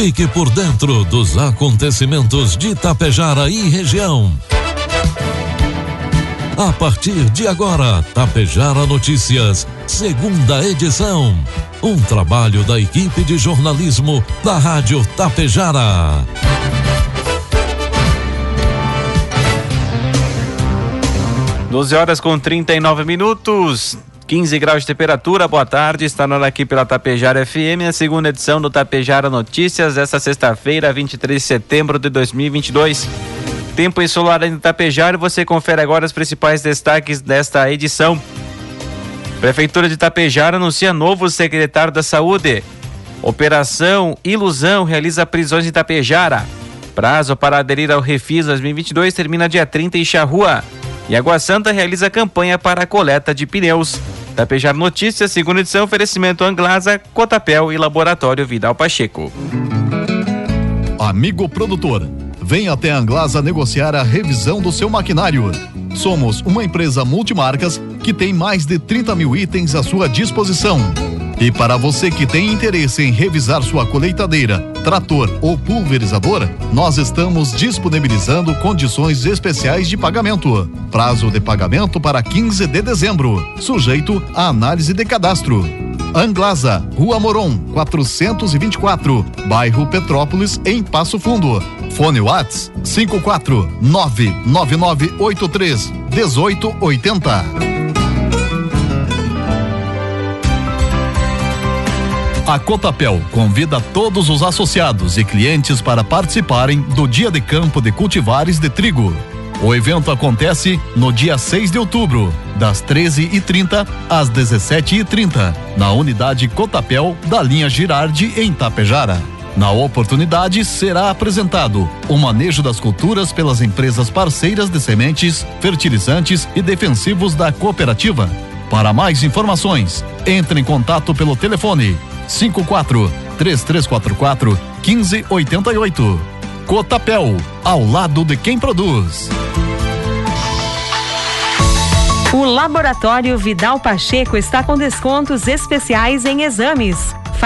Fique por dentro dos acontecimentos de Tapejara e região. A partir de agora, Tapejara Notícias, segunda edição. Um trabalho da equipe de jornalismo da Rádio Tapejara. Doze horas com 39 minutos. 15 graus de temperatura, boa tarde, está na aqui pela Tapejara FM, a segunda edição do Tapejara Notícias, esta sexta-feira, 23 de setembro de 2022. Tempo ensolarado em Tapejara você confere agora os principais destaques desta edição. Prefeitura de Tapejara anuncia novo secretário da Saúde. Operação Ilusão realiza prisões em Tapejara. Prazo para aderir ao Refis 2022 termina dia 30 em Charrua. E Água Santa realiza campanha para a coleta de pneus. Tapejar Notícias, segunda edição, oferecimento Anglasa, Cotapel e Laboratório Vidal Pacheco. Amigo produtor, venha até a Anglasa negociar a revisão do seu maquinário. Somos uma empresa multimarcas que tem mais de 30 mil itens à sua disposição. E para você que tem interesse em revisar sua colheitadeira, trator ou pulverizador, nós estamos disponibilizando condições especiais de pagamento. Prazo de pagamento para 15 de dezembro, sujeito à análise de cadastro. Anglasa, Rua Moron, 424, bairro Petrópolis, em Passo Fundo. Fone Whats 54 A Cotapel convida todos os associados e clientes para participarem do Dia de Campo de Cultivares de Trigo. O evento acontece no dia 6 de outubro, das 13h30 às 17h30, na unidade Cotapel da linha Girardi, em Tapejara. Na oportunidade, será apresentado o manejo das culturas pelas empresas parceiras de sementes, fertilizantes e defensivos da cooperativa. Para mais informações, entre em contato pelo telefone 54 3344 1588. Cotapel, ao lado de quem produz. O Laboratório Vidal Pacheco está com descontos especiais em exames.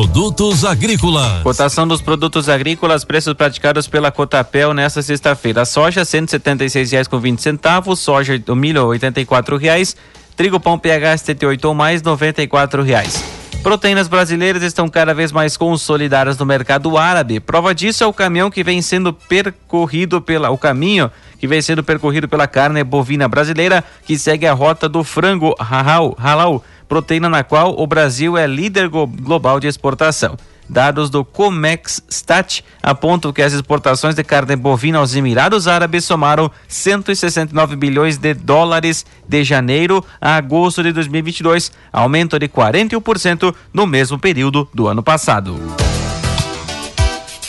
Produtos agrícolas. Cotação dos produtos agrícolas, preços praticados pela Cotapel nesta sexta-feira. Soja, R$ reais com vinte centavos, soja, o milho, R$ reais, trigo pão PH 78 ou mais, R$ reais. Proteínas brasileiras estão cada vez mais consolidadas no mercado árabe. Prova disso é o caminhão que vem sendo percorrido pela o caminho que vem sendo percorrido pela carne bovina brasileira, que segue a rota do frango halal, halal proteína na qual o Brasil é líder global de exportação. Dados do Comex Stat apontam que as exportações de carne bovina aos Emirados Árabes somaram 169 bilhões de dólares de janeiro a agosto de 2022, aumento de 41% no mesmo período do ano passado.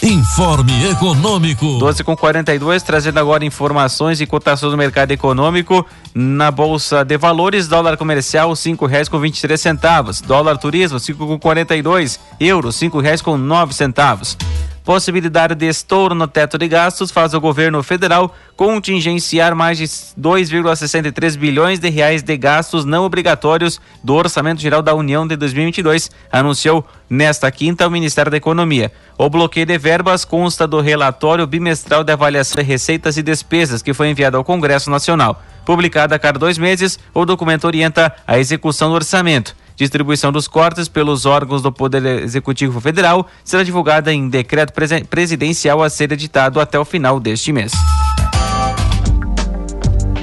Informe Econômico. 12 com 42, trazendo agora informações e cotações do mercado econômico. Na Bolsa de Valores, dólar comercial, cinco reais com vinte centavos. Dólar turismo, cinco com quarenta e dois. Euro, cinco reais com nove centavos. Possibilidade de estouro no teto de gastos faz o governo federal contingenciar mais de 2,63 bilhões de reais de gastos não obrigatórios do Orçamento Geral da União de 2022, anunciou nesta quinta o Ministério da Economia. O bloqueio de verbas consta do relatório bimestral de avaliação de receitas e despesas que foi enviado ao Congresso Nacional. Publicado a cada dois meses, o documento orienta a execução do orçamento. Distribuição dos cortes pelos órgãos do Poder Executivo Federal será divulgada em decreto presidencial a ser editado até o final deste mês.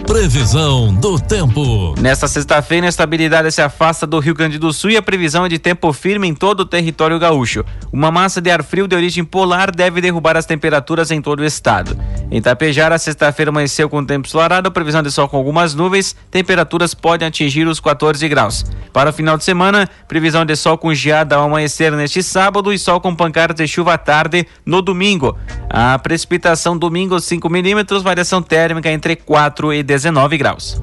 Previsão do tempo. Nesta sexta-feira, a estabilidade se afasta do Rio Grande do Sul e a previsão é de tempo firme em todo o território gaúcho. Uma massa de ar frio de origem polar deve derrubar as temperaturas em todo o estado. Em Tapejara, a sexta-feira amanheceu com tempo ensolarado, previsão de sol com algumas nuvens, temperaturas podem atingir os 14 graus. Para o final de semana, previsão de sol com geada ao amanhecer neste sábado e sol com pancadas de chuva à tarde no domingo. A precipitação domingo 5 milímetros, variação térmica entre 4 e 10 19 graus.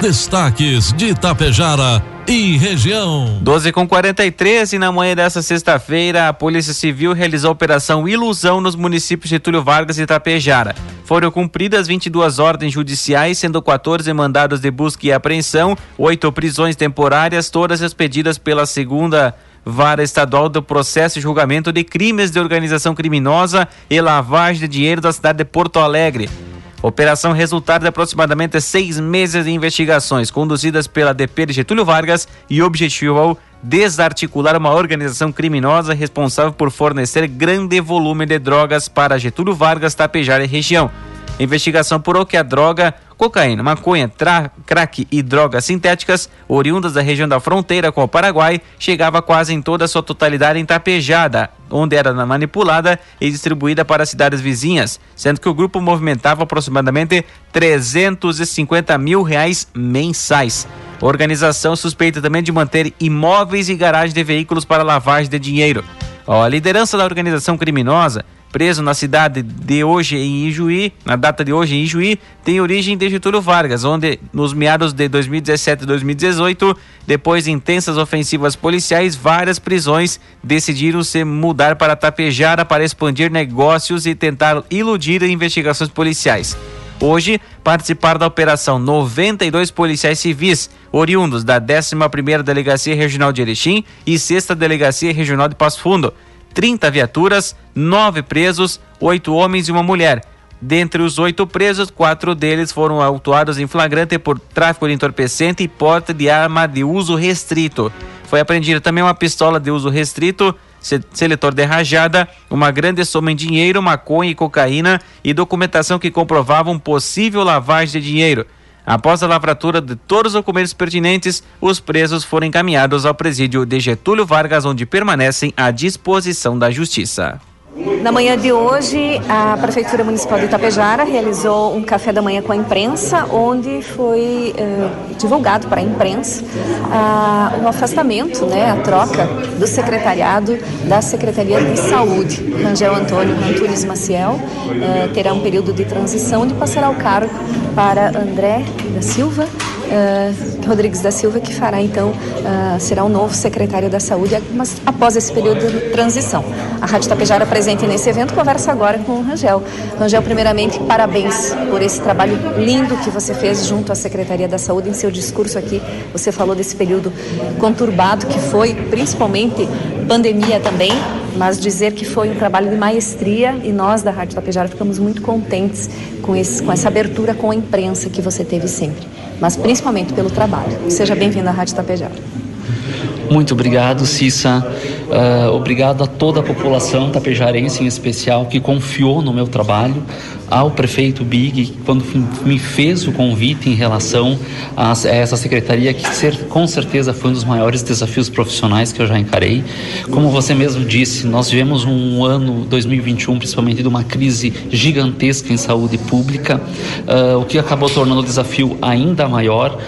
Destaques de Itapejara e região. 12 com 43 e na manhã dessa sexta-feira a Polícia Civil realizou a operação Ilusão nos municípios de Túlio Vargas e Itapejara. Foram cumpridas 22 ordens judiciais, sendo 14 mandados de busca e apreensão, oito prisões temporárias, todas expedidas pela segunda Vara Estadual do Processo e Julgamento de Crimes de Organização Criminosa e Lavagem de Dinheiro da cidade de Porto Alegre. Operação resultado de aproximadamente seis meses de investigações conduzidas pela DP de Getúlio Vargas e objetivo desarticular uma organização criminosa responsável por fornecer grande volume de drogas para Getúlio Vargas, Tapejara e região. Investigação por que a droga, cocaína, maconha, crack e drogas sintéticas, oriundas da região da fronteira com o Paraguai, chegava quase em toda a sua totalidade em Tapejada, onde era manipulada e distribuída para cidades vizinhas, sendo que o grupo movimentava aproximadamente 350 mil reais mensais. A organização suspeita também de manter imóveis e garagens de veículos para lavagem de dinheiro. A liderança da organização criminosa preso na cidade de hoje em Ijuí, na data de hoje em Ijuí, tem origem de Getúlio Vargas, onde nos meados de 2017 e 2018, depois de intensas ofensivas policiais, várias prisões decidiram se mudar para Tapejara para expandir negócios e tentar iludir investigações policiais. Hoje, participaram da operação 92 policiais civis, oriundos da 11ª Delegacia Regional de Erechim e 6 Delegacia Regional de Passo Fundo 30 viaturas, nove presos, oito homens e uma mulher. Dentre os oito presos, quatro deles foram autuados em flagrante por tráfico de entorpecente e porte de arma de uso restrito. Foi apreendida também uma pistola de uso restrito, seletor de rajada, uma grande soma em dinheiro, maconha e cocaína e documentação que comprovavam possível lavagem de dinheiro. Após a lavratura de todos os documentos pertinentes, os presos foram encaminhados ao presídio de Getúlio Vargas, onde permanecem à disposição da Justiça. Na manhã de hoje, a Prefeitura Municipal de Itapejara realizou um café da manhã com a imprensa, onde foi uh, divulgado para a imprensa uh, o afastamento, né, a troca do secretariado da Secretaria de Saúde. Rangel Antônio Antunes Maciel uh, terá um período de transição onde passará o cargo para André da Silva uh, Rodrigues da Silva, que fará então, uh, será o novo secretário da Saúde, mas após esse período de transição. A Rádio Tapejara presente nesse evento conversa agora com o Rangel. Rangel, primeiramente, parabéns por esse trabalho lindo que você fez junto à Secretaria da Saúde. Em seu discurso aqui, você falou desse período conturbado que foi, principalmente pandemia também, mas dizer que foi um trabalho de maestria e nós da Rádio Tapejara ficamos muito contentes com, esse, com essa abertura com a imprensa que você teve sempre, mas principalmente pelo trabalho. Seja bem-vindo à Rádio Tapejara. Muito obrigado, Cissa. Uh, obrigado a toda a população tapejarense em especial que confiou no meu trabalho, ao prefeito Big, quando me fez o convite em relação a essa secretaria, que ser, com certeza foi um dos maiores desafios profissionais que eu já encarei. Como você mesmo disse, nós vivemos um ano 2021, principalmente de uma crise gigantesca em saúde pública, uh, o que acabou tornando o desafio ainda maior.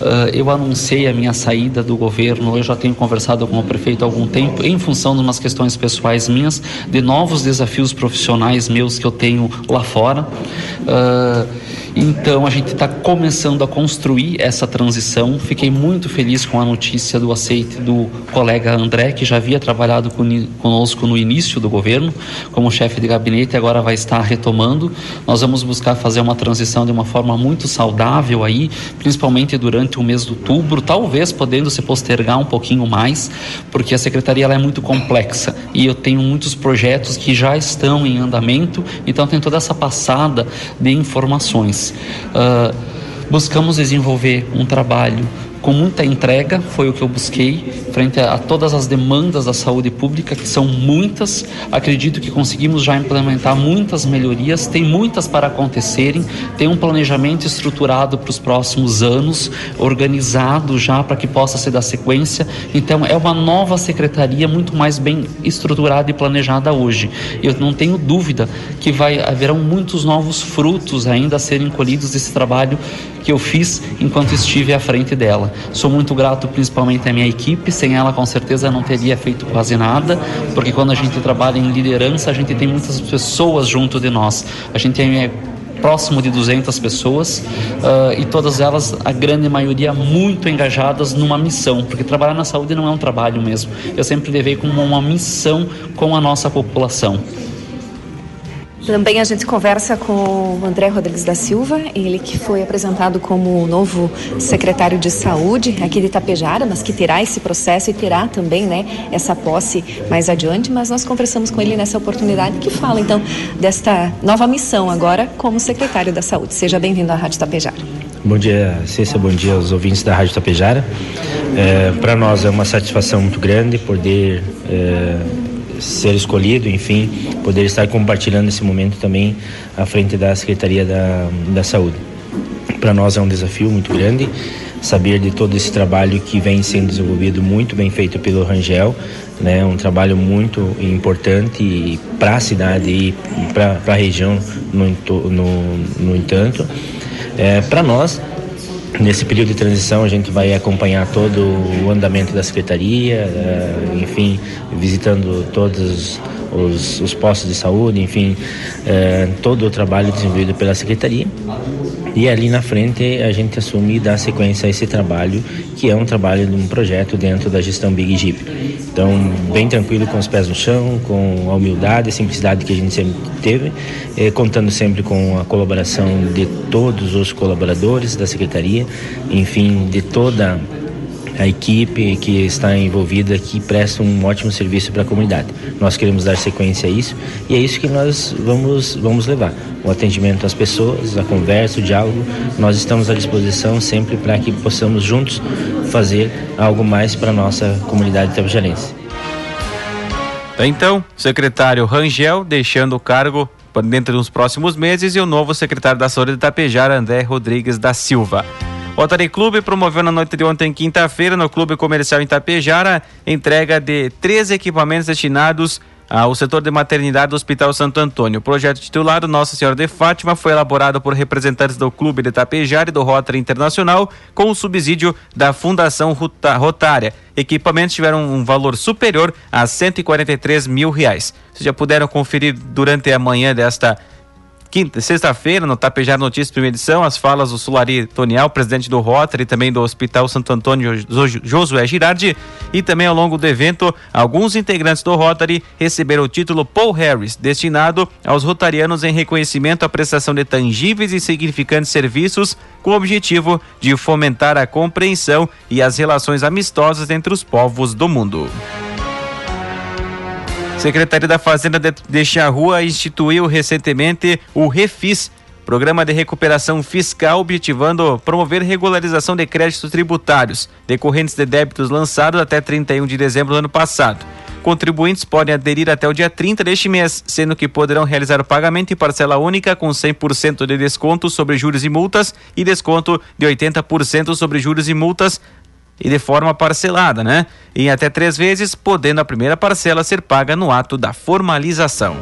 Uh, eu anunciei a minha saída do governo, eu já tenho conversado com o prefeito há algum tempo, em função de umas questões pessoais minhas, de novos desafios profissionais meus que eu tenho lá fora. Uh, então a gente está começando a construir essa transição. Fiquei muito feliz com a notícia do aceite do colega André, que já havia trabalhado conosco no início do governo como chefe de gabinete e agora vai estar retomando. Nós vamos buscar fazer uma transição de uma forma muito saudável aí, principalmente durante o mês de outubro, talvez podendo se postergar um pouquinho mais, porque a secretaria ela é muito complexa e eu tenho muitos projetos que já estão em andamento, então tem toda essa passada de informações. Uh, buscamos desenvolver um trabalho com muita entrega, foi o que eu busquei, frente a, todas as demandas da saúde pública, que são muitas. Acredito que conseguimos já implementar muitas melhorias, tem muitas para acontecerem, tem um planejamento estruturado para os próximos anos, organizado já para que possa ser da sequência. Então, é uma nova secretaria muito mais bem estruturada e planejada hoje. Eu não tenho dúvida que vai haverão muitos novos frutos ainda a serem colhidos desse trabalho que eu fiz enquanto estive à frente dela. Sou muito grato principalmente à minha equipe, sem ela com certeza não teria feito quase nada, porque quando a gente trabalha em liderança, a gente tem muitas pessoas junto de nós. A gente é próximo de 200 pessoas uh, e todas elas, a grande maioria, muito engajadas numa missão, porque trabalhar na saúde não é um trabalho mesmo. Eu sempre levei como uma missão com a nossa população. Também a gente conversa com o André Rodrigues da Silva, ele que foi apresentado como o novo secretário de saúde aqui de Itapejara, mas que terá esse processo e terá também né, essa posse mais adiante. Mas nós conversamos com ele nessa oportunidade que fala então desta nova missão agora como secretário da saúde. Seja bem-vindo à Rádio Itapejara. Bom dia, Cícia, bom dia aos ouvintes da Rádio Itapejara. É, Para nós é uma satisfação muito grande poder. É, ser escolhido, enfim, poder estar compartilhando esse momento também à frente da Secretaria da, da Saúde. Para nós é um desafio muito grande saber de todo esse trabalho que vem sendo desenvolvido muito bem feito pelo Rangel, né? Um trabalho muito importante para a cidade e para a região no, no, no entanto. É, para nós Nesse período de transição, a gente vai acompanhar todo o andamento da secretaria, uh, enfim, visitando todos os, os, postos de saúde, enfim, uh, todo o trabalho desenvolvido pela secretaria. E ali na frente a gente assume e dá sequência a esse trabalho, que é um trabalho de um projeto dentro da gestão Big Jeep. Então, bem tranquilo com os pés no chão, com a humildade e simplicidade que a gente sempre teve, eh, contando sempre com a colaboração de todos os colaboradores da secretaria, enfim, de toda a equipe que está envolvida que presta um ótimo serviço para a comunidade. Nós queremos dar sequência a isso e é isso que nós vamos, vamos levar. O atendimento às pessoas, a conversa, o diálogo. Nós estamos à disposição sempre para que possamos juntos fazer algo mais para a nossa comunidade tabajarense. Então, secretário Rangel deixando o cargo dentro dos próximos meses e o novo secretário da Saúde de Tapejara, André Rodrigues da Silva. Rotary Clube promoveu na noite de ontem, quinta-feira, no Clube Comercial Itapejara, entrega de três equipamentos destinados ao setor de maternidade do Hospital Santo Antônio. O projeto titulado Nossa Senhora de Fátima foi elaborado por representantes do Clube de Itapejara e do Rotary Internacional com o subsídio da Fundação Rotária. Equipamentos tiveram um valor superior a 143 mil reais. Vocês já puderam conferir durante a manhã desta quinta, sexta-feira, no Tapejar Notícias, primeira edição, as falas do Sulari Tonial, presidente do Rotary e também do Hospital Santo Antônio, Josué Girardi. E também ao longo do evento, alguns integrantes do Rotary receberam o título Paul Harris, destinado aos rotarianos em reconhecimento à prestação de tangíveis e significantes serviços, com o objetivo de fomentar a compreensão e as relações amistosas entre os povos do mundo. Secretaria da Fazenda de, de instituiu recentemente o Refis, Programa de Recuperação Fiscal, objetivando promover regularização de créditos tributários decorrentes de débitos lançados até 31 de dezembro do ano passado. Contribuintes podem aderir até o dia 30 deste mês, sendo que poderão realizar o pagamento em parcela única com 100% de desconto sobre juros e multas e desconto de 80% sobre juros e multas e de forma parcelada, né? Em até três vezes, podendo a primeira parcela ser paga no ato da formalização.